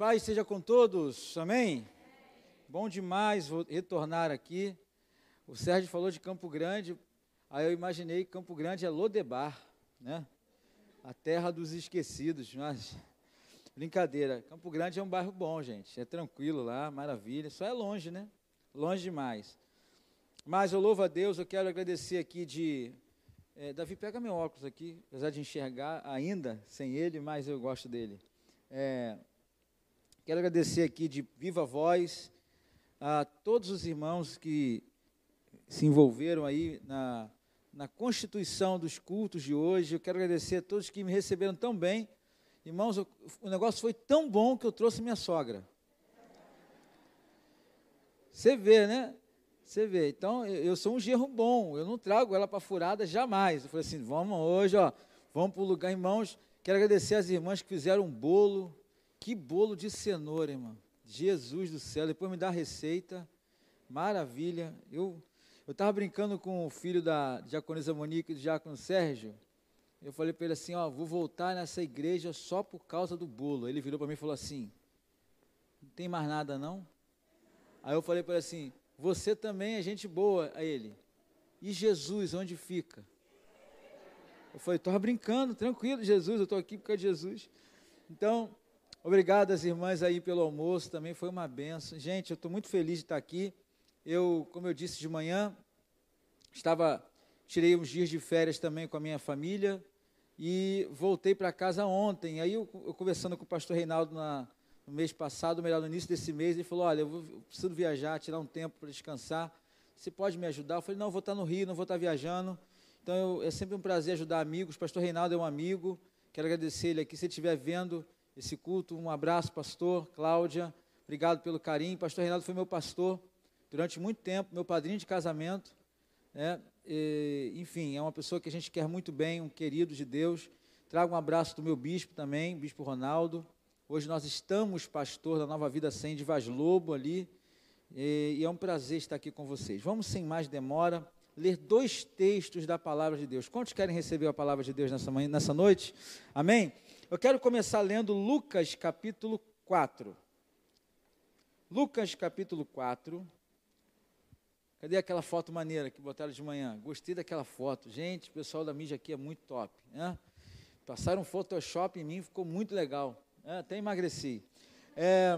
paz seja com todos, amém? Bom demais retornar aqui. O Sérgio falou de Campo Grande, aí eu imaginei que Campo Grande é Lodebar, né? A terra dos esquecidos, mas brincadeira. Campo Grande é um bairro bom, gente, é tranquilo lá, maravilha, só é longe, né? Longe demais. Mas eu louvo a Deus, eu quero agradecer aqui de. É, Davi, pega meu óculos aqui, apesar de enxergar ainda sem ele, mas eu gosto dele. É, Quero agradecer aqui de viva voz a todos os irmãos que se envolveram aí na, na constituição dos cultos de hoje. Eu quero agradecer a todos que me receberam tão bem. Irmãos, o, negócio foi tão bom que eu trouxe minha sogra. Você vê, né? Você vê. Então, eu sou um gerro bom. Eu não trago ela para furada jamais. Eu falei assim: vamos hoje, ó, vamos para o lugar, irmãos. Quero agradecer às irmãs que fizeram um bolo que bolo de cenoura, irmão. Jesus do céu. Depois me dá a receita. Maravilha. Eu eu estava brincando com o filho da diaconisa Monique e do diácono Sérgio. Eu falei para ele assim, ó, vou voltar nessa igreja só por causa do bolo. Ele virou para mim e falou assim, não tem mais nada não? Aí eu falei para ele assim, você também é gente boa. A ele, e Jesus, onde fica? Eu falei, estava brincando, tranquilo, Jesus, eu estou aqui por causa de Jesus. Então, Obrigado às irmãs aí pelo almoço, também foi uma benção. Gente, eu estou muito feliz de estar aqui. Eu, como eu disse de manhã, estava tirei uns dias de férias também com a minha família e voltei para casa ontem. Aí eu, eu, conversando com o pastor Reinaldo na, no mês passado, melhor no início desse mês, ele falou: "Olha, eu, vou, eu preciso viajar, tirar um tempo para descansar. Você pode me ajudar?" Eu falei: "Não, eu vou estar no Rio, não vou estar viajando." Então eu, é sempre um prazer ajudar amigos. Pastor Reinaldo é um amigo. Quero agradecer ele aqui. Se estiver vendo, esse culto. Um abraço, pastor Cláudia. Obrigado pelo carinho. Pastor Reinaldo foi meu pastor durante muito tempo, meu padrinho de casamento. Né? E, enfim, é uma pessoa que a gente quer muito bem, um querido de Deus. Trago um abraço do meu bispo também, bispo Ronaldo. Hoje nós estamos pastor da Nova Vida Sem de Vaz Lobo ali. E, e é um prazer estar aqui com vocês. Vamos, sem mais demora, ler dois textos da palavra de Deus. Quantos querem receber a palavra de Deus nessa, manhã, nessa noite? Amém? Eu quero começar lendo Lucas capítulo 4. Lucas capítulo 4. Cadê aquela foto maneira que botaram de manhã? Gostei daquela foto. Gente, o pessoal da mídia aqui é muito top. Né? Passaram um Photoshop em mim, ficou muito legal. Né? Até emagreci. É,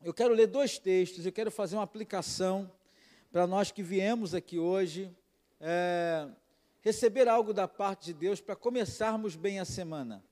eu quero ler dois textos, eu quero fazer uma aplicação para nós que viemos aqui hoje, é, receber algo da parte de Deus para começarmos bem a semana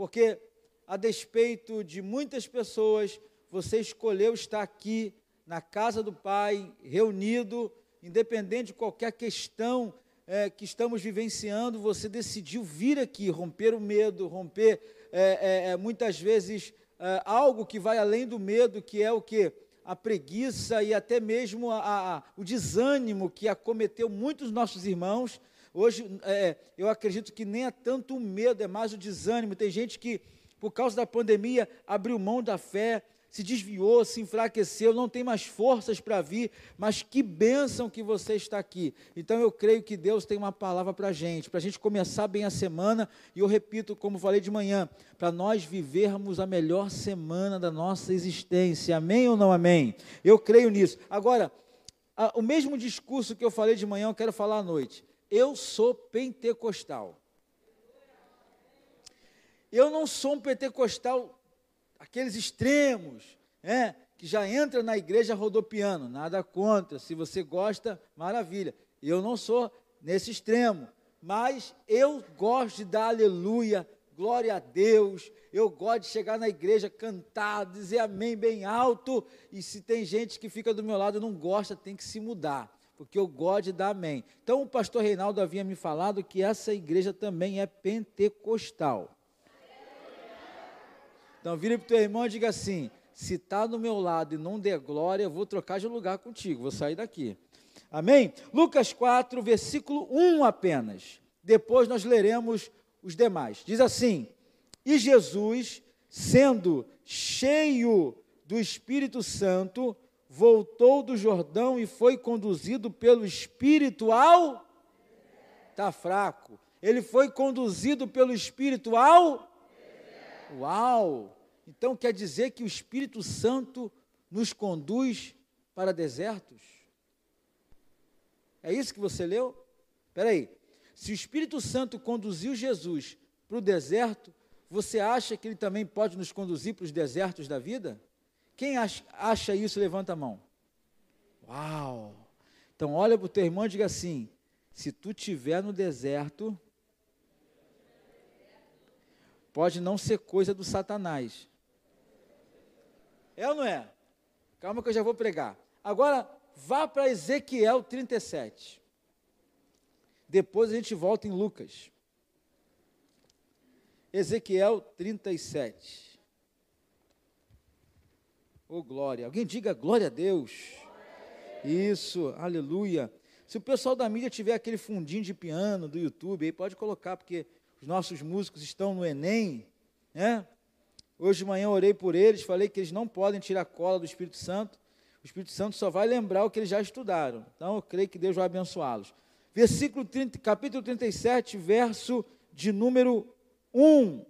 porque a despeito de muitas pessoas, você escolheu estar aqui na casa do Pai, reunido, independente de qualquer questão é, que estamos vivenciando, você decidiu vir aqui, romper o medo, romper é, é, é muitas vezes é, algo que vai além do medo, que é o que? A preguiça e até mesmo a, a, o desânimo que acometeu muitos nossos irmãos Hoje, é, eu acredito que nem é tanto o medo, é mais o desânimo. Tem gente que, por causa da pandemia, abriu mão da fé, se desviou, se enfraqueceu, não tem mais forças para vir, mas que bênção que você está aqui. Então eu creio que Deus tem uma palavra para a gente, para a gente começar bem a semana, e eu repito, como falei de manhã, para nós vivermos a melhor semana da nossa existência. Amém ou não amém? Eu creio nisso. Agora, o mesmo discurso que eu falei de manhã, eu quero falar à noite eu sou pentecostal. Eu não sou um pentecostal, aqueles extremos, é, que já entra na igreja rodopiando, nada contra, se você gosta, maravilha. Eu não sou nesse extremo, mas eu gosto de dar aleluia, glória a Deus, eu gosto de chegar na igreja, cantar, dizer amém bem alto, e se tem gente que fica do meu lado e não gosta, tem que se mudar porque eu gosto de dar amém. Então o pastor Reinaldo havia me falado que essa igreja também é pentecostal. Então vire para o teu irmão e diga assim: se está do meu lado e não der glória, eu vou trocar de lugar contigo, vou sair daqui. Amém? Lucas 4, versículo 1 apenas. Depois nós leremos os demais. Diz assim: E Jesus, sendo cheio do Espírito Santo, voltou do Jordão e foi conduzido pelo Espírito ao. Está fraco. Ele foi conduzido pelo Espírito ao. Uau! Então quer dizer que o Espírito Santo nos conduz para desertos? É isso que você leu? Espera aí. Se o Espírito Santo conduziu Jesus para o deserto, você acha que ele também pode nos conduzir para os desertos da vida? Quem acha, isso, levanta a mão. Uau! Então olha para o teu irmão e diga assim: se tu estiver no deserto, pode não ser coisa do Satanás. É ou não é? Calma que eu já vou pregar. Agora, vá para Ezequiel 37. Depois a gente volta em Lucas. Ezequiel 37. Oh, glória. Alguém diga glória a Deus. Isso, aleluia. Se o pessoal da mídia tiver aquele fundinho de piano do YouTube, aí pode colocar, porque os nossos músicos estão no Enem, né? Hoje de manhã orei por eles, falei que eles não podem tirar cola do Espírito Santo. O Espírito Santo só vai lembrar o que eles já estudaram. Então eu creio que Deus vai abençoá-los. Versículo 30, capítulo 37, verso de número 1.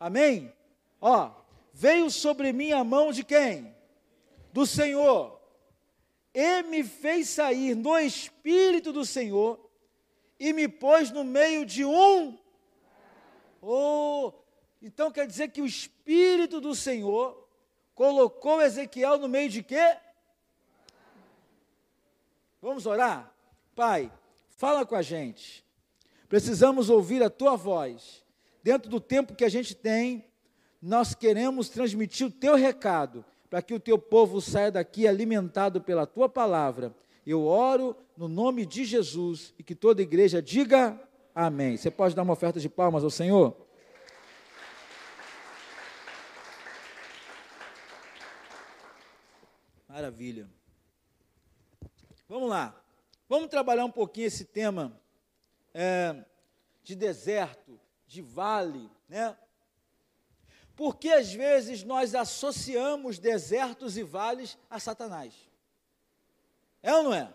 Amém? Ó, veio sobre mim a mão de quem? Do Senhor. E me fez sair no espírito do Senhor e me pôs no meio de um. Oh, então quer dizer que o espírito do Senhor colocou Ezequiel no meio de quê? Vamos orar? Pai, fala com a gente. Precisamos ouvir a tua voz. Dentro do tempo que a gente tem, nós queremos transmitir o teu recado, para que o teu povo saia daqui alimentado pela tua palavra. Eu oro no nome de Jesus e que toda igreja diga amém. Você pode dar uma oferta de palmas ao Senhor? Maravilha. Vamos lá. Vamos trabalhar um pouquinho esse tema é, de deserto, de vale, né? Porque às vezes nós associamos desertos e vales a Satanás. É ou não é?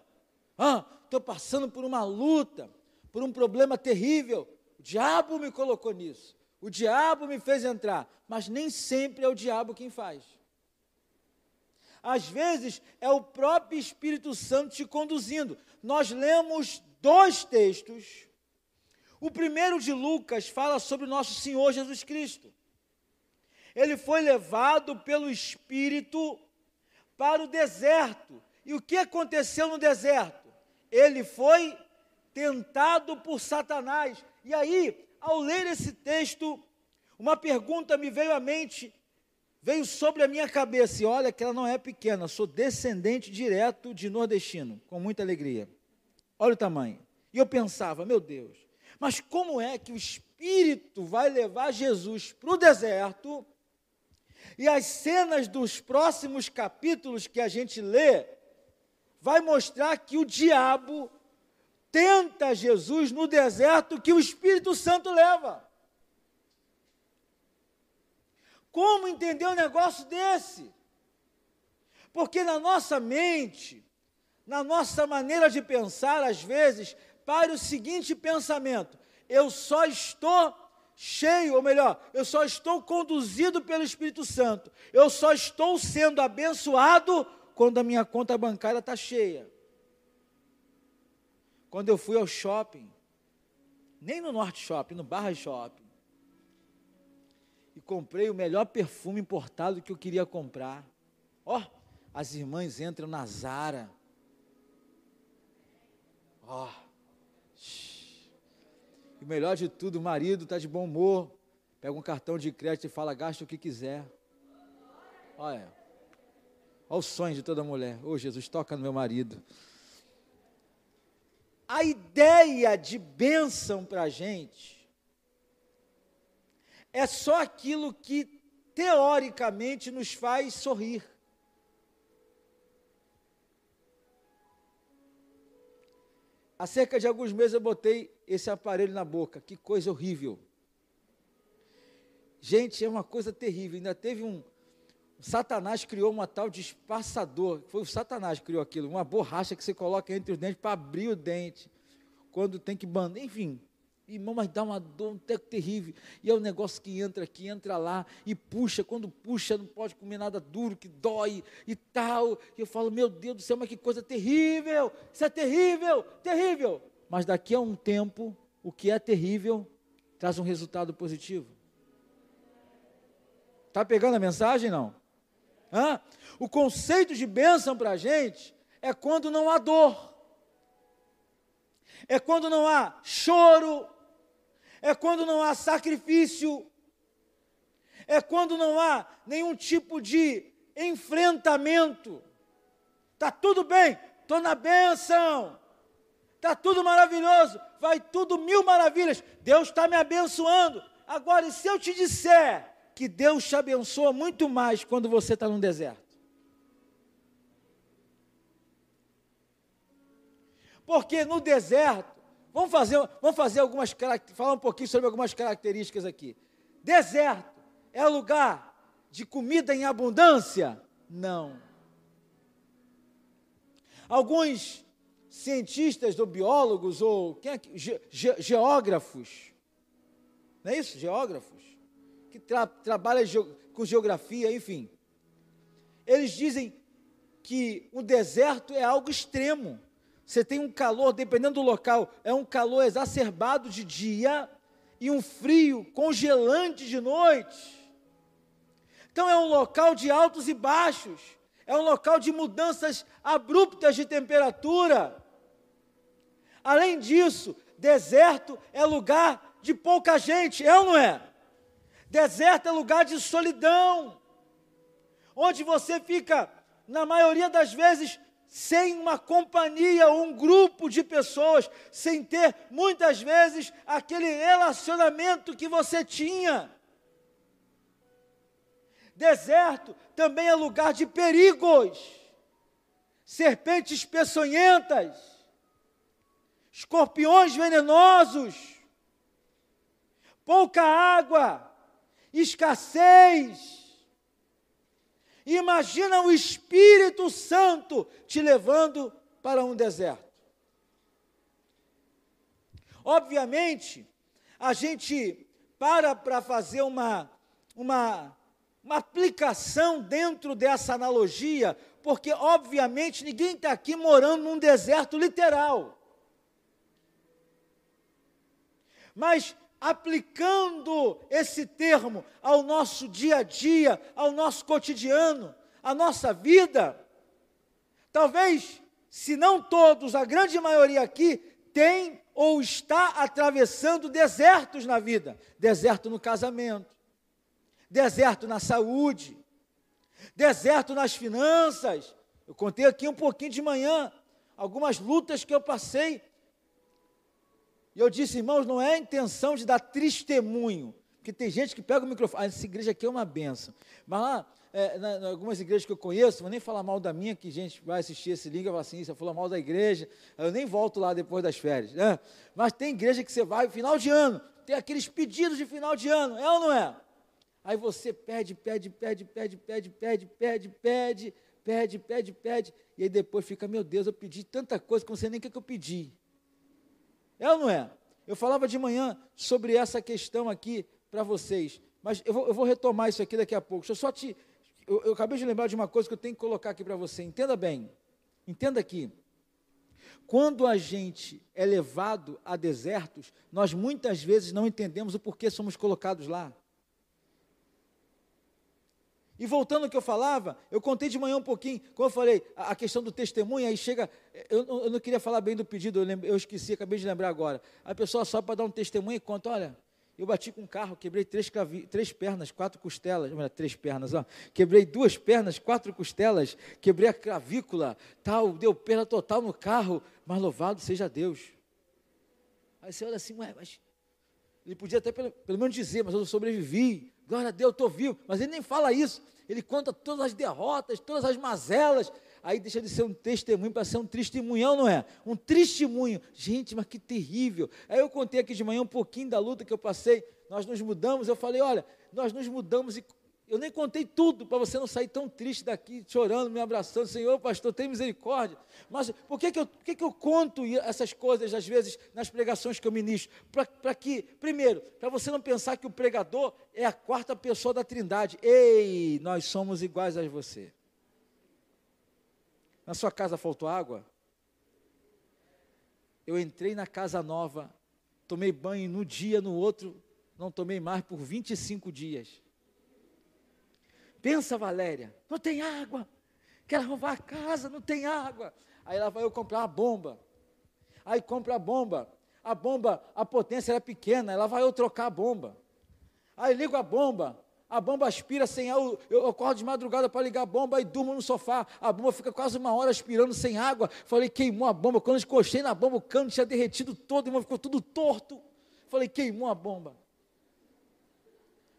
Ah, estou passando por uma luta, por um problema terrível. O diabo me colocou nisso. O diabo me fez entrar. Mas nem sempre é o diabo quem faz. Às vezes é o próprio Espírito Santo te conduzindo. Nós lemos dois textos o primeiro de Lucas fala sobre o nosso Senhor Jesus Cristo. Ele foi levado pelo Espírito para o deserto. E o que aconteceu no deserto? Ele foi tentado por Satanás. E aí, ao ler esse texto, uma pergunta me veio à mente, veio sobre a minha cabeça. E olha que ela não é pequena, sou descendente direto de nordestino, com muita alegria. Olha o tamanho. E eu pensava, meu Deus, mas como é que o Espírito vai levar Jesus para o deserto? E as cenas dos próximos capítulos que a gente lê vai mostrar que o diabo tenta Jesus no deserto que o Espírito Santo leva. Como entender um negócio desse? Porque na nossa mente, na nossa maneira de pensar, às vezes, para o seguinte pensamento: eu só estou cheio, ou melhor, eu só estou conduzido pelo Espírito Santo, eu só estou sendo abençoado quando a minha conta bancária está cheia. Quando eu fui ao shopping, nem no Norte Shopping, no Barra Shopping, e comprei o melhor perfume importado que eu queria comprar. Ó, oh, as irmãs entram na Zara. Ó. Oh o melhor de tudo, o marido está de bom humor, pega um cartão de crédito e fala, gasta o que quiser. Olha, olha o sonho de toda mulher. Ô oh, Jesus, toca no meu marido. A ideia de bênção para a gente é só aquilo que teoricamente nos faz sorrir. Há cerca de alguns meses eu botei esse aparelho na boca. Que coisa horrível. Gente, é uma coisa terrível. Ainda teve um. Satanás criou uma tal de espaçador. Foi o Satanás que criou aquilo. Uma borracha que você coloca entre os dentes para abrir o dente. Quando tem que bandar. Enfim. Irmão, mas dá uma dor um teco terrível. E é um negócio que entra aqui, entra lá, e puxa. Quando puxa, não pode comer nada duro, que dói e tal. E eu falo, meu Deus do céu, mas que coisa terrível! Isso é terrível, terrível. Mas daqui a um tempo, o que é terrível traz um resultado positivo. Está pegando a mensagem? Não. Hã? O conceito de bênção para a gente é quando não há dor, é quando não há choro, é quando não há sacrifício, é quando não há nenhum tipo de enfrentamento. Está tudo bem, estou na bênção, está tudo maravilhoso, vai tudo mil maravilhas, Deus está me abençoando. Agora, e se eu te disser que Deus te abençoa muito mais quando você está no deserto? Porque no deserto, vamos fazer, vamos fazer algumas falar um pouquinho sobre algumas características aqui. Deserto é lugar de comida em abundância? Não. Alguns cientistas ou biólogos ou quem é que, ge, ge, geógrafos, não é isso? Geógrafos que tra, trabalham ge, com geografia, enfim. Eles dizem que o deserto é algo extremo. Você tem um calor, dependendo do local, é um calor exacerbado de dia e um frio congelante de noite. Então é um local de altos e baixos, é um local de mudanças abruptas de temperatura. Além disso, deserto é lugar de pouca gente, é ou não é? Deserto é lugar de solidão, onde você fica, na maioria das vezes, sem uma companhia ou um grupo de pessoas, sem ter muitas vezes aquele relacionamento que você tinha. Deserto também é lugar de perigos, serpentes peçonhentas, escorpiões venenosos, pouca água, escassez Imagina o Espírito Santo te levando para um deserto. Obviamente, a gente para para fazer uma, uma, uma aplicação dentro dessa analogia, porque obviamente ninguém está aqui morando num deserto literal. Mas aplicando esse termo ao nosso dia a dia, ao nosso cotidiano, à nossa vida. Talvez, se não todos, a grande maioria aqui tem ou está atravessando desertos na vida deserto no casamento, deserto na saúde, deserto nas finanças. Eu contei aqui um pouquinho de manhã algumas lutas que eu passei e eu disse, irmãos, não é a intenção de dar testemunho, porque tem gente que pega o microfone, ah, essa igreja aqui é uma benção. Mas lá, é, na, na, algumas igrejas que eu conheço, vou nem falar mal da minha, que gente vai assistir esse link e fala assim, você falou mal da igreja, eu nem volto lá depois das férias. Né? Mas tem igreja que você vai, final de ano, tem aqueles pedidos de final de ano, é ou não é? Aí você pede, pede, pede, pede, pede, pede, pede, pede, pede, pede, pede, e aí depois fica, meu Deus, eu pedi tanta coisa que você nem quer que eu pedi. É ou não é? Eu falava de manhã sobre essa questão aqui para vocês, mas eu vou, eu vou, retomar isso aqui daqui a pouco. Deixa eu só te. Eu, eu acabei de lembrar de uma coisa que eu tenho que colocar aqui para você. Entenda bem. Entenda aqui. Quando a gente é levado a desertos, nós muitas vezes não entendemos o porquê somos colocados lá. E voltando ao que eu falava, eu contei de manhã um pouquinho, como eu falei, a, a questão do testemunho, aí chega, eu, eu, não queria falar bem do pedido, eu, eu esqueci, acabei de lembrar agora. A pessoa sobe para dar um testemunho e conta, olha, eu bati com um carro, quebrei três, três pernas, quatro costelas, olha, três pernas, ó, quebrei duas pernas, quatro costelas, quebrei a clavícula, tal, deu perda total no carro, mas louvado seja Deus. Aí você olha assim, mas ele podia até pelo, pelo menos dizer, mas eu sobrevivi, glória a Deus, estou vivo. Mas ele nem fala isso. Ele conta todas as derrotas, todas as mazelas. Aí deixa de ser um testemunho para ser um testemunhão, não é? Um testemunho. Gente, mas que terrível. Aí eu contei aqui de manhã um pouquinho da luta que eu passei. Nós nos mudamos. Eu falei: olha, nós nos mudamos e Eu nem contei tudo para você não sair tão triste daqui, chorando, me abraçando. Senhor, pastor, tem misericórdia. Mas por que, que, eu, por que, que eu conto essas coisas, às vezes, nas pregações que eu ministro? Para que, primeiro, para você não pensar que o pregador é a quarta pessoa da trindade. Ei, nós somos iguais a você. Na sua casa faltou água? Eu entrei na casa nova, tomei banho no dia, no outro, não tomei mais por 25 dias. Pensa, Valéria, não tem água. Quero arrumar a casa, não tem água. Aí lá vai eu comprar uma bomba. Aí compra a bomba. A bomba, a potência era pequena, ela vai eu trocar a bomba. Aí ligo a bomba, a bomba aspira sem água, eu acordo de madrugada para ligar a bomba e durmo no sofá. A bomba fica quase uma hora aspirando sem água. Falei, queimou a bomba. Quando eu encostei na bomba, o cano tinha derretido todo, irmão, ficou tudo torto. Falei, queimou a bomba.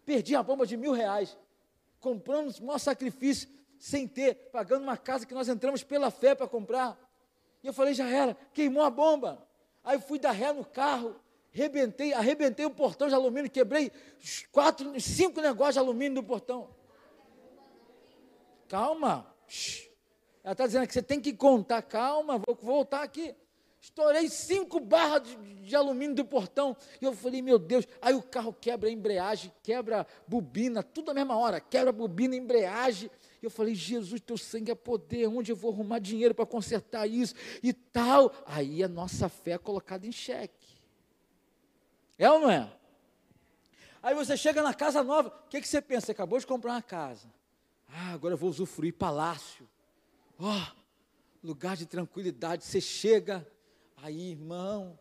Perdi a bomba de mil reais compramos o maior sacrifício, sem ter, pagando uma casa que nós entramos pela fé para comprar. E eu falei, já era, queimou a bomba. Aí fui dar ré no carro, arrebentei, arrebentei o portão de alumínio, quebrei quatro, cinco negócios de alumínio do portão. Calma. Ela está dizendo que você tem que contar, calma, vou voltar aqui. Estourei cinco barras de, de, alumínio do portão. E eu falei, meu Deus. Aí o carro quebra a embreagem, quebra a bobina, tudo na mesma hora. Quebra a bobina, embreagem. E eu falei, Jesus, teu sangue é poder. Onde eu vou arrumar dinheiro para consertar isso e tal? Aí a nossa fé é colocada em xeque. É ou não é? Aí você chega na casa nova. O que, que você pensa? Você acabou de comprar uma casa. Ah, agora eu vou usufruir palácio. Ó, oh, lugar de tranquilidade. Você chega Aí, irmão,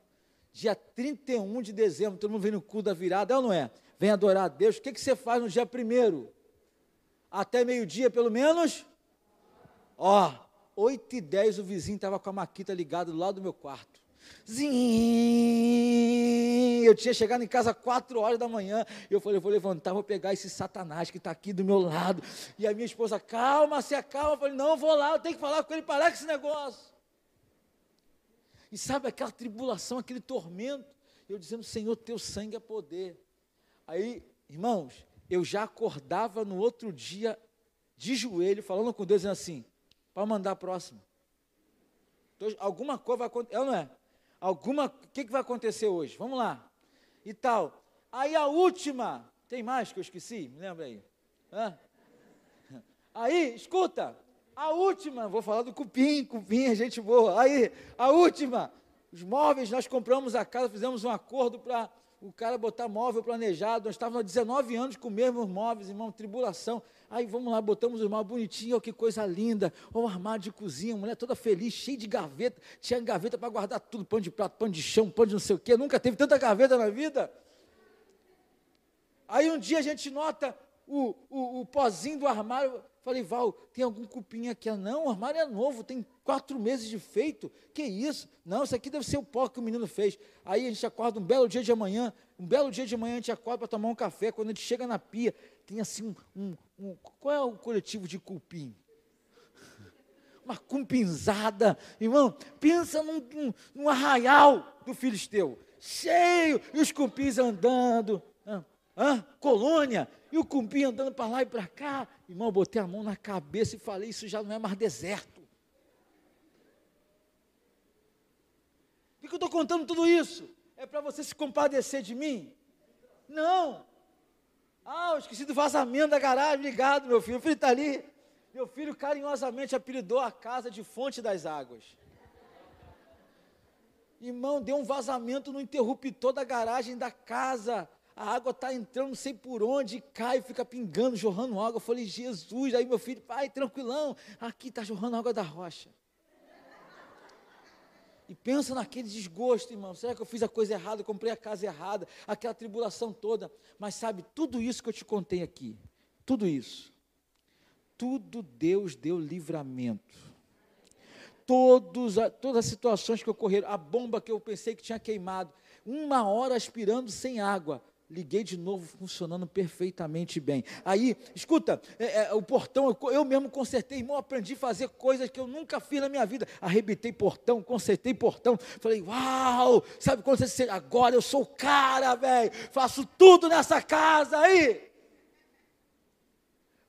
dia 31 de dezembro, todo mundo vem no cu da virada, é ou não é? Vem adorar a Deus. O que, que você faz no dia primeiro? Até meio-dia, pelo menos? Ó, 8 e 10 o vizinho estava com a maquita ligada do lado do meu quarto. Zim! Eu tinha chegado em casa 4 horas da manhã. Eu falei, eu vou levantar, vou pegar esse satanás que está aqui do meu lado. E a minha esposa, calma, se acalma. Eu falei, não, vou lá, eu tenho que falar com ele, parar com esse negócio. E sabe aquela tribulação, aquele tormento? Eu dizendo, Senhor, teu sangue é poder. Aí, irmãos, eu já acordava no outro dia de joelho, falando com Deus, dizendo assim, para mandar a próxima. Então, alguma coisa vai acontecer, é não é? Alguma, o que, que vai acontecer hoje? Vamos lá. E tal. Aí a última, tem mais que eu esqueci? Me lembra aí. Hã? Aí, escuta, a última, vou falar do cupim, cupim é gente boa. Aí, a última, os móveis, nós compramos a casa, fizemos um acordo para o cara botar móvel planejado. Nós estávamos há 19 anos com os mesmos móveis, irmão, tribulação. Aí vamos lá, botamos os móveis bonitinhos, oh, que coisa linda. Ó, um armário de cozinha, mulher toda feliz, cheio de gaveta. Tinha gaveta para guardar tudo: pão de prato, pão de chão, pão de não sei o quê. Nunca teve tanta gaveta na vida. Aí um dia a gente nota o, o, o pozinho do armário. Falei, Val, tem algum cupim aqui? Ah, não, o armário é novo, tem quatro meses de feito. Que isso? Não, isso aqui deve ser o pó que o menino fez. Aí a gente acorda um belo dia de manhã, um belo dia de manhã a gente acorda para tomar um café. Quando a gente chega na pia, tem assim um, um, um qual é o coletivo de cupim? Uma cupinzada, irmão, pensa num, num, num arraial do filisteu, cheio, e os cupins andando, Hã? colônia, e o cupim andando para lá e para cá. Irmão, botei a mão na cabeça e falei: Isso já não é mais deserto. Por que eu estou contando tudo isso? É para você se compadecer de mim? Não. Ah, eu esqueci do vazamento da garagem. Obrigado, meu filho. Meu filho está ali. Meu filho carinhosamente apelidou a casa de fonte das águas. Irmão, deu um vazamento no interruptor da garagem da casa a água está entrando, não sei por onde, cai, fica pingando, jorrando água. Eu falei, Jesus, aí meu filho, pai, tranquilão, aqui está jorrando água da rocha. E pensa naquele desgosto, irmão. Será que eu fiz a coisa errada, comprei a casa errada, aquela tribulação toda? Mas sabe, tudo isso que eu te contei aqui, tudo isso, tudo Deus deu livramento. Todos, todas as situações que ocorreram, a bomba que eu pensei que tinha queimado, uma hora aspirando sem água, Liguei de novo, funcionando perfeitamente bem. Aí, escuta, é, é, o portão, eu, eu, mesmo consertei, irmão, aprendi a fazer coisas que eu nunca fiz na minha vida. Arrebitei portão, consertei portão. Falei, uau, sabe quando você agora eu sou o cara, velho, faço tudo nessa casa aí.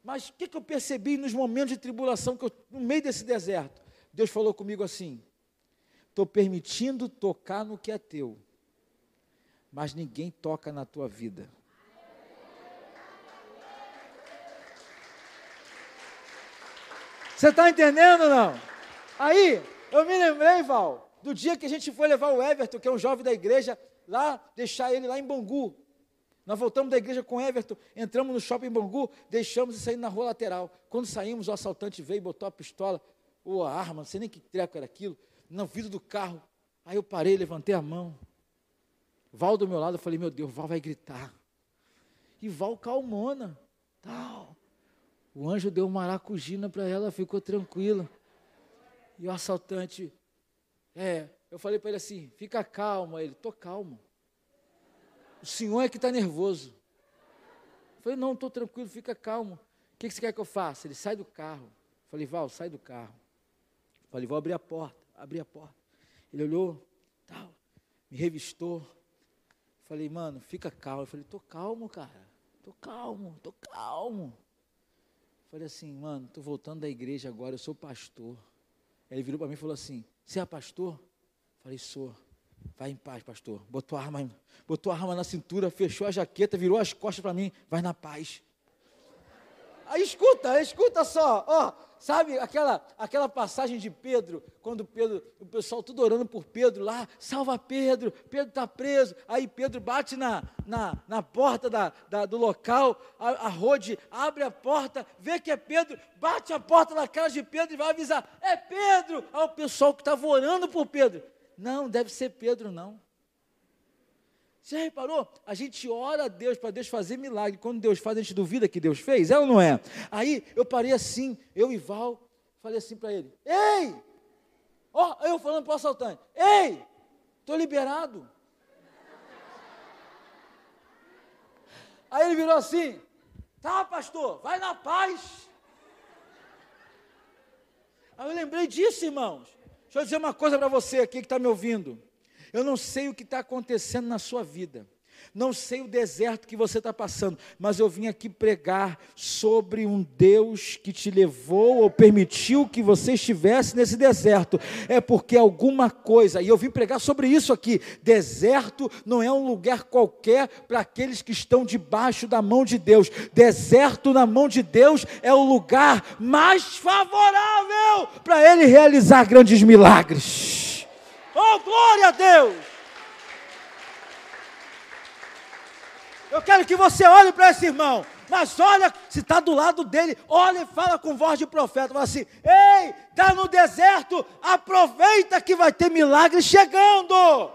mas o que, que eu percebi nos momentos de tribulação, que eu, no meio desse deserto? Deus falou comigo assim: estou permitindo tocar no que é teu, mas ninguém toca na tua vida. Você está entendendo não? Aí, eu me lembrei, Val, do dia que a gente foi levar o Everton, que é um jovem da igreja, lá, deixar ele lá em Bangu. Nós voltamos da igreja com o Everton, entramos no shopping Bangu, deixamos e saímos na rua lateral. Quando saímos, o assaltante veio botou a pistola, ou a arma, não sei nem que treco era aquilo, no vidro do carro. Aí eu parei, levantei a mão. Val do meu lado, eu falei, meu Deus, Val vai gritar. E Val calmona, tal. O anjo deu maracujina para ela, ficou tranquila. E o assaltante, é, eu falei para ele assim: fica calmo. Ele, tô calmo. O senhor é que está nervoso. Eu falei, não, estou tranquilo, fica calmo. O que, que você quer que eu faça? Ele sai do carro. Eu falei, Val, sai do carro. Eu falei, vou abrir a porta. Abri a porta. Ele olhou, tal, me revistou. Falei, mano, fica calmo. Eu falei, tô calmo, cara. Tô calmo, tô calmo. Falei assim, mano, estou voltando da igreja agora, eu sou pastor. Ele virou para mim e falou assim: Você é pastor? Falei, sou. Vai em paz, pastor. Botou a arma, botou a arma na cintura, fechou a jaqueta, virou as costas para mim, vai na paz. Aí escuta, escuta só, ó, sabe aquela, aquela passagem de Pedro, quando Pedro, o pessoal tudo orando por Pedro lá, salva Pedro, Pedro está preso, aí Pedro bate na, na, na porta da, da, do local, a, a Rode abre a porta, vê que é Pedro, bate a porta na cara de Pedro e vai avisar, é Pedro, aí o pessoal que estava orando por Pedro, não, deve ser Pedro não, já reparou? A gente ora a Deus para Deus fazer milagre. Quando Deus faz, a gente duvida que Deus fez? É ou não é? Aí eu parei assim, eu e Val, falei assim para ele: Ei! Ó, oh, eu falando para o assaltante: Ei! Estou liberado. Aí ele virou assim: Tá, pastor, vai na paz. Aí eu lembrei disso, irmãos. Deixa eu dizer uma coisa para você aqui que está me ouvindo. Eu não sei o que está acontecendo na sua vida. Não sei o deserto que você está passando, mas eu vim aqui pregar sobre um Deus que te levou ou permitiu que você estivesse nesse deserto. É porque alguma coisa, e eu vim pregar sobre isso aqui: deserto não é um lugar qualquer para aqueles que estão debaixo da mão de Deus. Deserto na mão de Deus é o lugar mais favorável para Ele realizar grandes milagres. Oh, glória a Deus! Eu quero que você olhe para esse irmão, mas olha, se está do lado dele, olha e fala com voz de profeta, fala assim: Ei, está no deserto, aproveita que vai ter milagre chegando.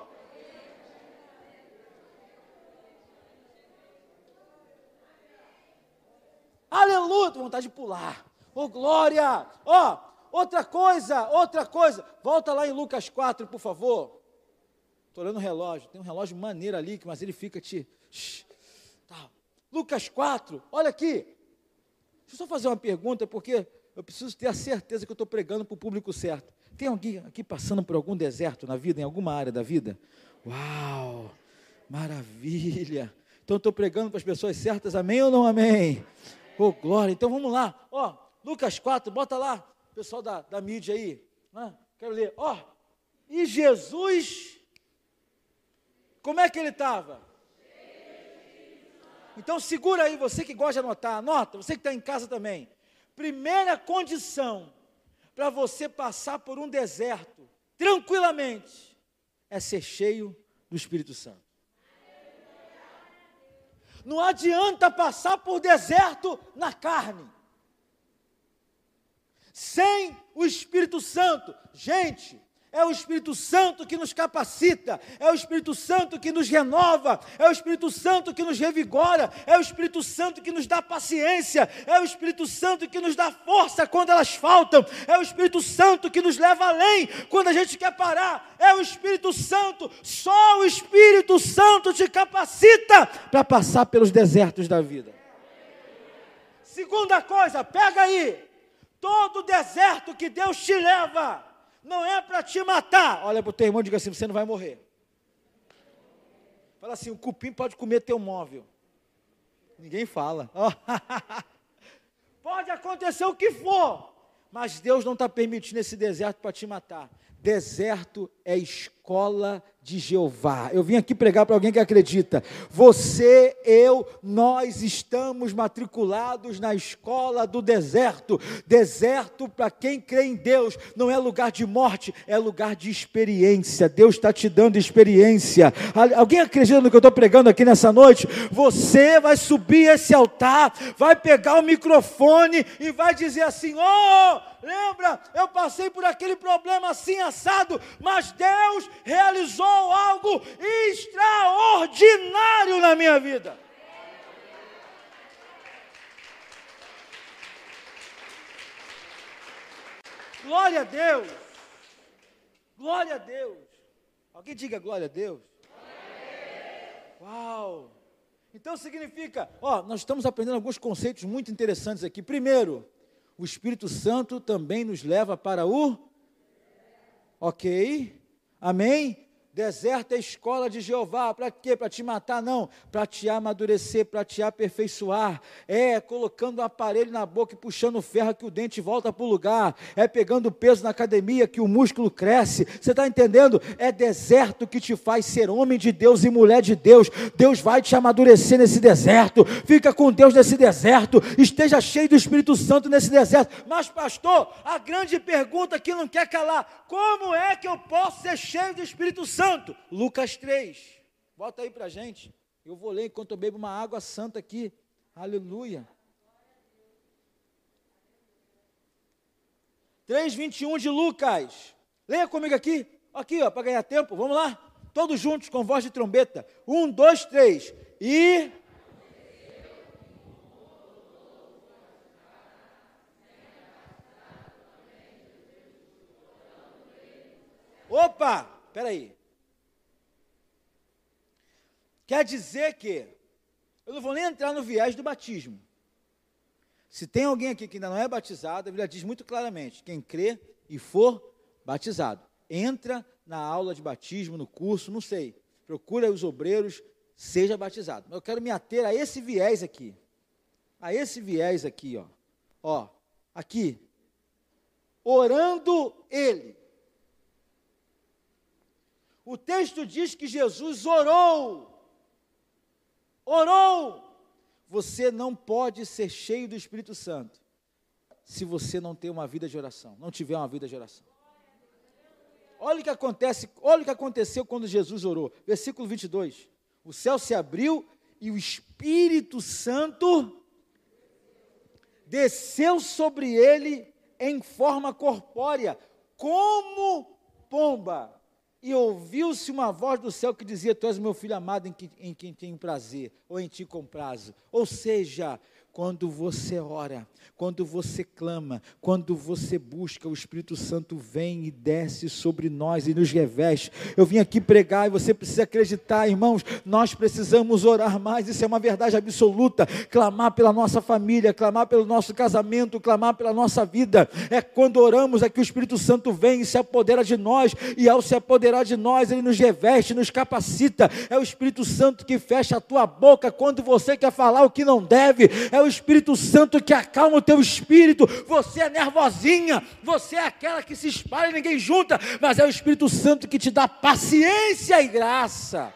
Aleluia, vontade de pular. Oh, glória! Ó, oh, Outra coisa, outra coisa. Volta lá em Lucas 4, por favor. Estou olhando o relógio. Tem um relógio maneiro ali, mas ele fica te. Tá. Lucas 4, olha aqui. Deixa eu só fazer uma pergunta, porque eu preciso ter a certeza que eu estou pregando para o público certo. Tem alguém aqui passando por algum deserto na vida, em alguma área da vida? Uau! Maravilha! Então estou pregando para as pessoas certas, amém ou não amém? Oh, glória! Então vamos lá, ó, Lucas 4, bota lá, pessoal da, da mídia aí, né? quero ler, ó, oh, e Jesus, como é que ele estava? Então segura aí, você que gosta de anotar, anota, você que está em casa também. Primeira condição para você passar por um deserto tranquilamente é ser cheio do Espírito Santo. Não adianta passar por deserto na carne sem o Espírito Santo. Gente, é o Espírito Santo que nos capacita, é o Espírito Santo que nos renova, é o Espírito Santo que nos revigora, é o Espírito Santo que nos dá paciência, é o Espírito Santo que nos dá força quando elas faltam, é o Espírito Santo que nos leva além quando a gente quer parar, é o Espírito Santo, só o Espírito Santo te capacita para passar pelos desertos da vida. Segunda coisa, pega aí, Todo deserto que Deus te leva, não é para te matar. Olha para o teu irmão e diga assim: você não vai morrer. Fala assim: o cupim pode comer teu móvel. Ninguém fala. pode acontecer o que for, mas Deus não está permitindo esse deserto para te matar. Deserto é escola de Jeová. Eu vim aqui pregar para alguém que acredita. Você, eu, nós estamos matriculados na escola do deserto. Deserto, para quem crê em Deus, não é lugar de morte, é lugar de experiência. Deus está te dando experiência. Alguém acredita no que eu estou pregando aqui nessa noite? Você vai subir esse altar, vai pegar o microfone e vai dizer assim: Oh, lembra, eu passei por aquele problema assim assado, mas Deus realizou algo extraordinário na minha vida. Glória a Deus. Glória a Deus. Alguém diga glória a Deus. Uau! Então significa, ó, nós estamos aprendendo alguns conceitos muito interessantes aqui. Primeiro, o Espírito Santo também nos leva para o OK? Amém? Deserto é escola de Jeová, para quê? Para te matar? Não, para te amadurecer, para te aperfeiçoar. É colocando um aparelho na boca e puxando o ferro que o dente volta para o lugar. É pegando peso na academia que o músculo cresce. Você está entendendo? É deserto que te faz ser homem de Deus e mulher de Deus. Deus vai te amadurecer nesse deserto. Fica com Deus nesse deserto. Esteja cheio do Espírito Santo nesse deserto. Mas, pastor, a grande pergunta que não quer calar: como é que eu posso ser cheio do Espírito Santo? Santo, Lucas 3. Bota aí para gente. Eu vou ler enquanto eu bebo uma água santa aqui. Aleluia. 3,21 de Lucas. Leia comigo aqui. Aqui, ó, para ganhar tempo. Vamos lá. Todos juntos com voz de trombeta. Um, dois, três. E. Opa! Peraí. Quer dizer que, eu não vou nem entrar no viés do batismo. Se tem alguém aqui que ainda não é batizado, a Bíblia diz muito claramente: quem crê e for batizado, entra na aula de batismo, no curso, não sei, procura os obreiros, seja batizado. Eu quero me ater a esse viés aqui. A esse viés aqui, ó. Ó, aqui. Orando ele. O texto diz que Jesus orou orou. Você não pode ser cheio do Espírito Santo se você não tem uma vida de oração, não tiver uma vida de oração. Olha o que acontece, olha o que aconteceu quando Jesus orou. Versículo 22. O céu se abriu e o Espírito Santo desceu sobre ele em forma corpórea, como pomba e ouviu-se uma voz do céu que dizia: Tu és meu filho amado em, que, em quem tenho prazer, ou em ti comprazo. Ou seja, quando você ora, quando você clama, quando você busca, o Espírito Santo vem e desce sobre nós e nos reveste. Eu vim aqui pregar e você precisa acreditar, irmãos, nós precisamos orar mais, isso é uma verdade absoluta. Clamar pela nossa família, clamar pelo nosso casamento, clamar pela nossa vida. É quando oramos é que o Espírito Santo vem e se apodera de nós, e ao se apoderar de nós, ele nos reveste, nos capacita. É o Espírito Santo que fecha a tua boca quando você quer falar o que não deve. É o Espírito Santo que acalma o teu espírito. Você é nervosinha, você é aquela que se espalha e ninguém junta, mas é o Espírito Santo que te dá paciência e graça.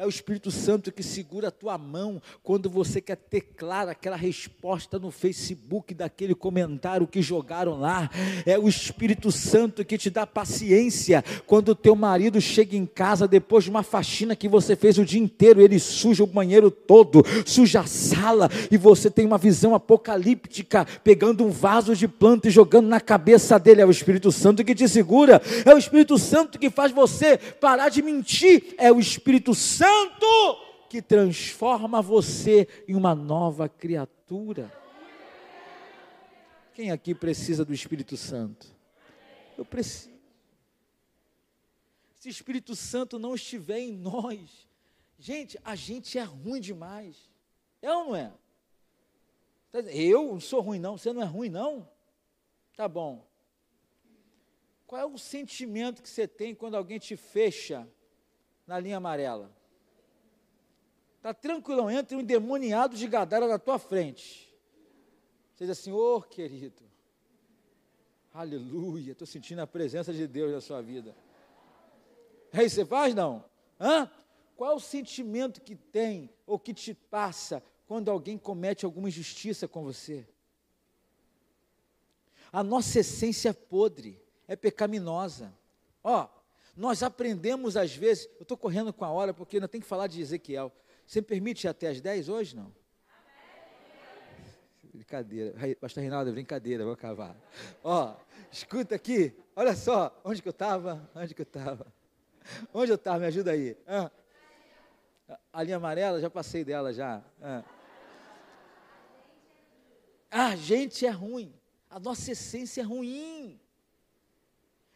É o Espírito Santo que segura a tua mão quando você quer ter clara aquela resposta no Facebook daquele comentário que jogaram lá. É o Espírito Santo que te dá paciência quando o teu marido chega em casa depois de uma faxina que você fez o dia inteiro, ele suja o banheiro todo, suja a sala e você tem uma visão apocalíptica, pegando um vaso de planta e jogando na cabeça dele. É o Espírito Santo que te segura. É o Espírito Santo que faz você parar de mentir. É o Espírito Santo Santo que transforma você em uma nova criatura. Quem aqui precisa do Espírito Santo? Eu preciso. Se o Espírito Santo não estiver em nós, gente, a gente é ruim demais. É ou não é? Tá eu não sou ruim, não. Você não é ruim, não? Tá bom. Qual é o sentimento que você tem quando alguém te fecha na linha amarela? Está tranquilão, entra um endemoniado de Gadara na tua frente. Você diz assim, ô oh, querido, aleluia, estou sentindo a presença de Deus na sua vida. É isso que você faz, não? Hã? Qual é o sentimento que tem ou que te passa quando alguém comete alguma injustiça com você? A nossa essência é podre, é pecaminosa. Ó, nós aprendemos às vezes, eu estou correndo com a hora porque ainda tem que falar de Ezequiel. Você permite até as 10 hoje, não? Brincadeira. Pastor Reinaldo, brincadeira, vou acabar. Ó, escuta aqui, olha só, onde que eu estava? Onde que eu estava? Onde eu estava? Me ajuda aí. Ah. A linha amarela, já passei dela já. Ah. A gente é ruim. A nossa essência é ruim.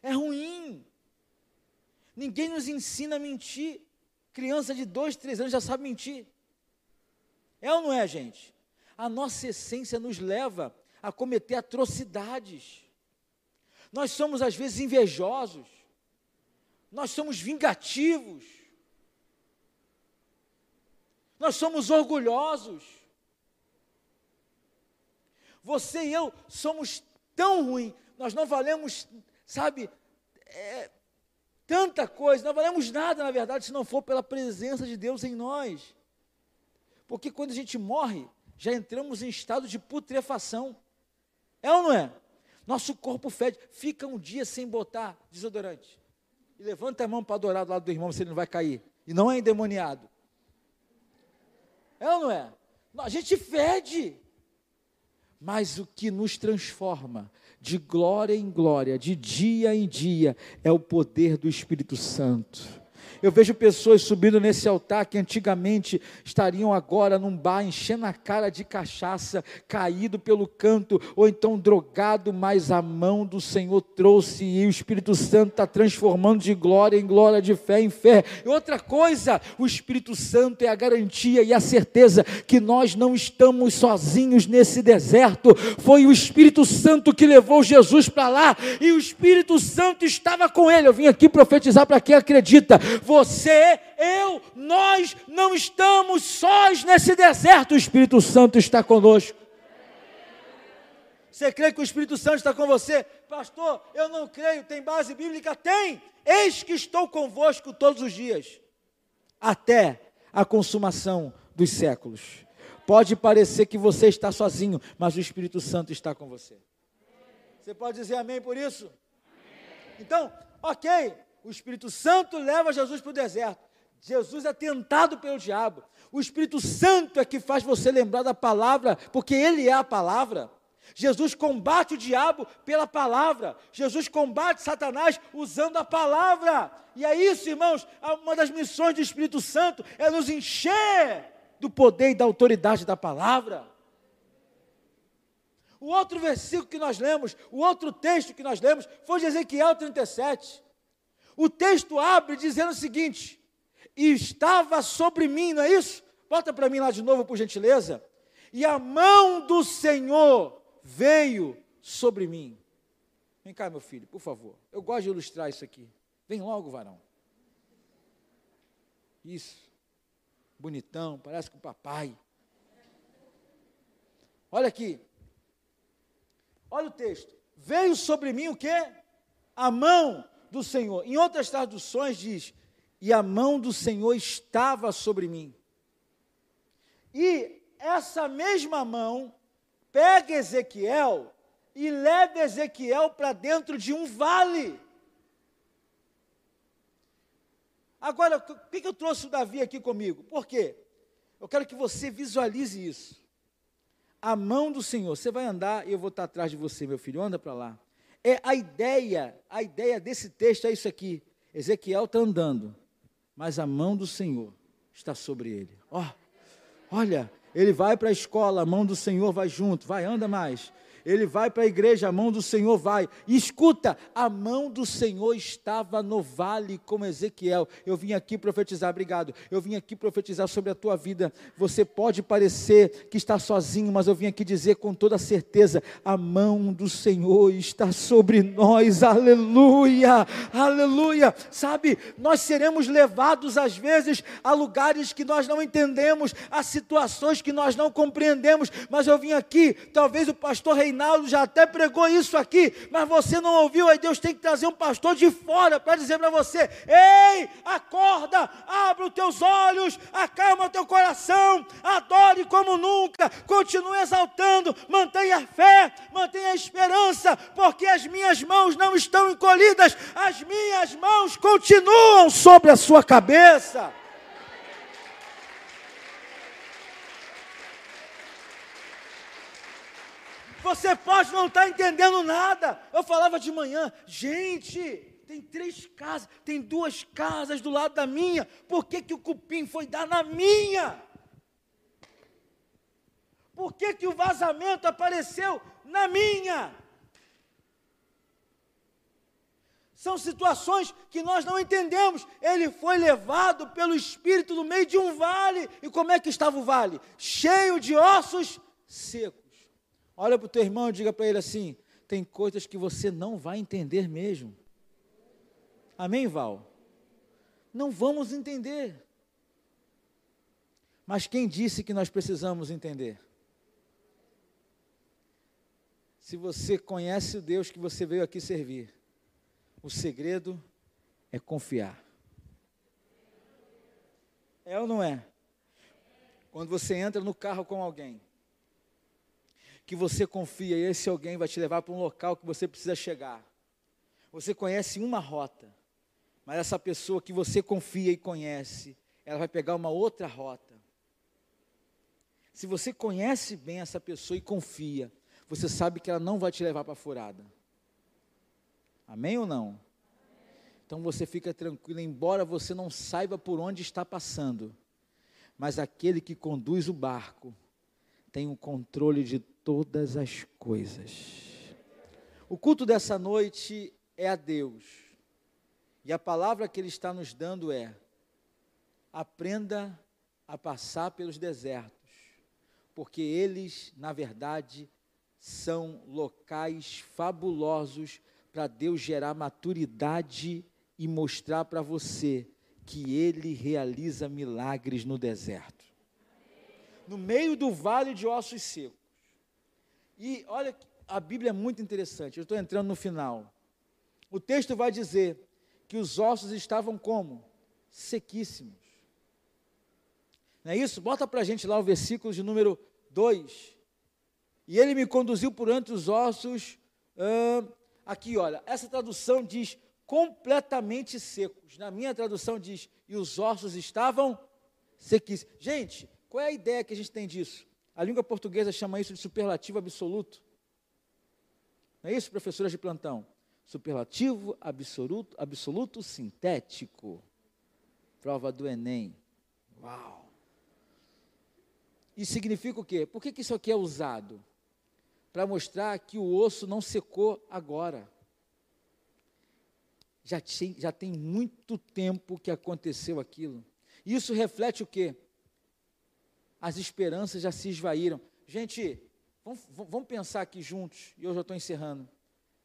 É ruim. Ninguém nos ensina a mentir. Criança de dois, três anos já sabe mentir. É ou não é, gente? A nossa essência nos leva a cometer atrocidades. Nós somos, às vezes, invejosos. Nós somos vingativos. Nós somos orgulhosos. Você e eu somos tão ruins, nós não valemos, sabe, é, tanta coisa, não valemos nada, na verdade, se não for pela presença de Deus em nós. Porque quando a gente morre, já entramos em estado de putrefação. É ou não é? Nosso corpo fede, fica um dia sem botar desodorante. E levanta a mão para adorar do lado do irmão, se ele não vai cair. E não é endemoniado. É ou não é? A gente fede. Mas o que nos transforma de glória em glória, de dia em dia, é o poder do Espírito Santo. Eu vejo pessoas subindo nesse altar que antigamente estariam agora num bar enchendo a cara de cachaça, caído pelo canto, ou então drogado, mas a mão do Senhor trouxe e o Espírito Santo está transformando de glória em glória, de fé em fé. E outra coisa, o Espírito Santo é a garantia e a certeza que nós não estamos sozinhos nesse deserto. Foi o Espírito Santo que levou Jesus para lá e o Espírito Santo estava com ele. Eu vim aqui profetizar para quem acredita você, eu, nós não estamos sós nesse deserto, o Espírito Santo está conosco. Você crê que o Espírito Santo está com você? Pastor, eu não creio, tem base bíblica? Tem! Eis que estou convosco todos os dias, até a consumação dos séculos. Pode parecer que você está sozinho, mas o Espírito Santo está com você. Você pode dizer amém por isso? Então, ok, o Espírito Santo leva Jesus para o deserto. Jesus é tentado pelo diabo. O Espírito Santo é que faz você lembrar da palavra, porque Ele é a palavra. Jesus combate o diabo pela palavra. Jesus combate Satanás usando a palavra. E é isso, irmãos, uma das missões do Espírito Santo é nos encher do poder e da autoridade da palavra. O outro versículo que nós lemos, o outro texto que nós lemos, foi de Ezequiel 37. O texto abre dizendo o seguinte: estava sobre mim, não é isso? Bota para mim lá de novo, por gentileza. E a mão do Senhor veio sobre mim. Vem cá, meu filho, por favor. Eu gosto de ilustrar isso aqui. Vem logo, varão. Isso. Bonitão, parece com o papai. Olha aqui. Olha o texto. Veio sobre mim o quê? A mão do Senhor. Em outras traduções diz: E a mão do Senhor estava sobre mim. E essa mesma mão pega Ezequiel e leva Ezequiel para dentro de um vale. Agora, por que eu trouxe o Davi aqui comigo? Por quê? Eu quero que você visualize isso. A mão do Senhor, você vai andar e eu vou estar atrás de você, meu filho, anda para lá. É a ideia, a ideia desse texto é isso aqui. Ezequiel está andando, mas a mão do Senhor está sobre ele. Ó, oh, olha, ele vai para a escola, a mão do Senhor vai junto, vai, anda mais. Ele vai para a igreja, a mão do Senhor vai. E escuta, a mão do Senhor estava no vale como Ezequiel. Eu vim aqui profetizar, obrigado. Eu vim aqui profetizar sobre a tua vida. Você pode parecer que está sozinho, mas eu vim aqui dizer com toda certeza: a mão do Senhor está sobre nós. Aleluia, aleluia. Sabe, nós seremos levados às vezes a lugares que nós não entendemos, a situações que nós não compreendemos, mas eu vim aqui, talvez o pastor Reinaldo já até pregou isso aqui, mas você não ouviu, aí Deus tem que trazer um pastor de fora para dizer para você: ei, acorda, abre os teus olhos, acalma o teu coração, adore como nunca, continue exaltando, mantenha a fé, mantenha a esperança, porque as minhas mãos não estão encolhidas, as minhas mãos continuam sobre a sua cabeça. Você pode não estar entendendo nada. Eu falava de manhã, gente, tem três casas, tem duas casas do lado da minha. Por que, que o cupim foi dar na minha? Por que, que o vazamento apareceu na minha? São situações que nós não entendemos. Ele foi levado pelo Espírito no meio de um vale. E como é que estava o vale? Cheio de ossos secos. Olha para o teu irmão e diga para ele assim: tem coisas que você não vai entender mesmo. Amém, Val? Não vamos entender. Mas quem disse que nós precisamos entender? Se você conhece o Deus que você veio aqui servir, o segredo é confiar. É ou não é? Quando você entra no carro com alguém, que você confia e esse alguém vai te levar para um local que você precisa chegar. Você conhece uma rota, mas essa pessoa que você confia e conhece, ela vai pegar uma outra rota. Se você conhece bem essa pessoa e confia, você sabe que ela não vai te levar para a furada. Amém ou não? Então você fica tranquilo, embora você não saiba por onde está passando, mas aquele que conduz o barco tem o controle de todas as coisas. O culto dessa noite é a Deus. E a palavra que Ele está nos dando é: aprenda a passar pelos desertos, porque eles, na verdade, são locais fabulosos para Deus gerar maturidade e mostrar para você que Ele realiza milagres no deserto. No meio do vale de ossos secos e olha, a Bíblia é muito interessante, eu estou entrando no final. O texto vai dizer que os ossos estavam como? Sequíssimos. Não é isso? Bota para a gente lá o versículo de número 2. E ele me conduziu por entre os ossos. aqui, olha, essa tradução diz completamente secos. Na minha tradução diz, e os ossos estavam sequíssimos. Gente, qual é a ideia que a gente tem disso? A língua portuguesa chama isso de superlativo absoluto. Não é isso, professoras de plantão? Superlativo absoluto, absoluto sintético. Prova do Enem. Uau! Isso significa o quê? Por que, que isso aqui é usado? Para mostrar que o osso não secou agora. Já, tem, já tem muito tempo que aconteceu aquilo. Isso reflete o quê? As esperanças já se esvaíram. Gente, vamos, vamos pensar aqui juntos, e eu já estou encerrando.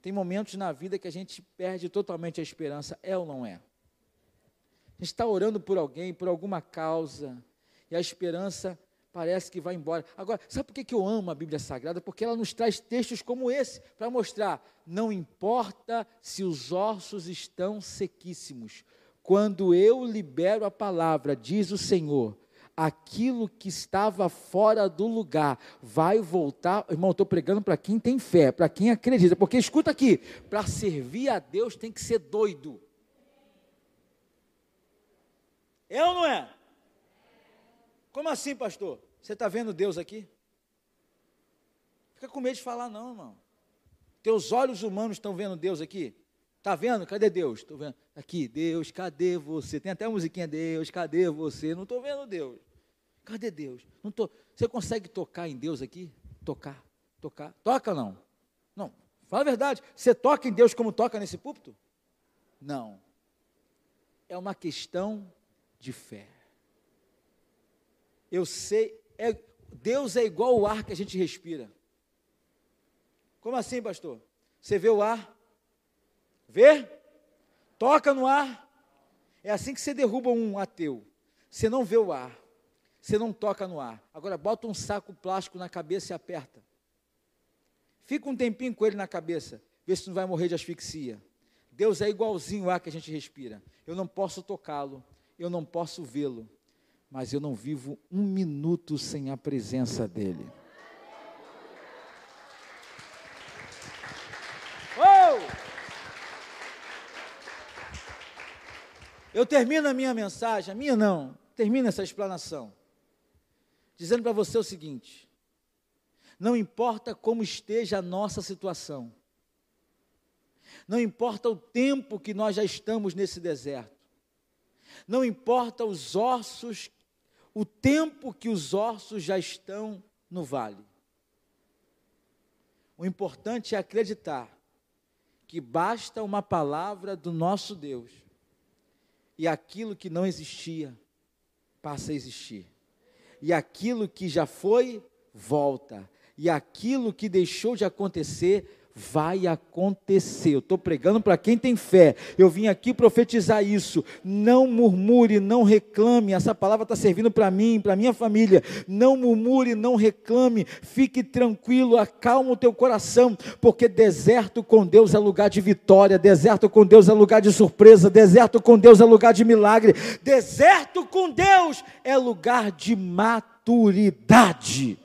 Tem momentos na vida que a gente perde totalmente a esperança, é ou não é? A gente está orando por alguém, por alguma causa, e a esperança parece que vai embora. Agora, sabe por que, que eu amo a Bíblia Sagrada? Porque ela nos traz textos como esse, para mostrar: não importa se os ossos estão sequíssimos, quando eu libero a palavra, diz o Senhor, aquilo que estava fora do lugar vai voltar. Irmão, estou pregando para quem tem fé, para quem acredita, porque escuta aqui: para servir a Deus tem que ser doido. É ou não é? Como assim, pastor? Você está vendo Deus aqui? Fica com medo de falar, não, irmão. Teus olhos humanos estão vendo Deus aqui? Está vendo? Cadê Deus? Estou vendo. Aqui, Deus, cadê você? Tem até a musiquinha, Deus, cadê você? Não estou vendo Deus. Cadê Deus? Não tô, você consegue tocar em Deus aqui? Tocar, tocar. Toca não? Não, fala a verdade. Você toca em Deus como toca nesse púlpito? Não. É uma questão de fé. Eu sei, é, Deus é igual o ar que a gente respira. Como assim, pastor? Você vê o ar? Vê? Toca no ar. É assim que você derruba um ateu. Você não vê o ar. Você não toca no ar. Agora bota um saco plástico na cabeça e aperta. Fica um tempinho com ele na cabeça. Vê se não vai morrer de asfixia. Deus é igualzinho o ar que a gente respira. Eu não posso tocá-lo. Eu não posso vê-lo. Mas eu não vivo um minuto sem a presença dele. Eu termino a minha mensagem, a minha não, termino essa explanação, dizendo para você o seguinte: não importa como esteja a nossa situação, não importa o tempo que nós já estamos nesse deserto, não importa os ossos, o tempo que os ossos já estão no vale. O importante é acreditar que basta uma palavra do nosso Deus e aquilo que não existia passa a existir. E aquilo que já foi, volta. E aquilo que deixou de acontecer, vai acontecer. Eu estou pregando para quem tem fé. Eu vim aqui profetizar isso. Não murmure, não reclame. Essa palavra está servindo para mim, para minha família. Não murmure, não reclame. Fique tranquilo, acalma o teu coração, porque deserto com Deus é lugar de vitória. Deserto com Deus é lugar de surpresa. Deserto com Deus é lugar de milagre. Deserto com Deus é lugar de maturidade.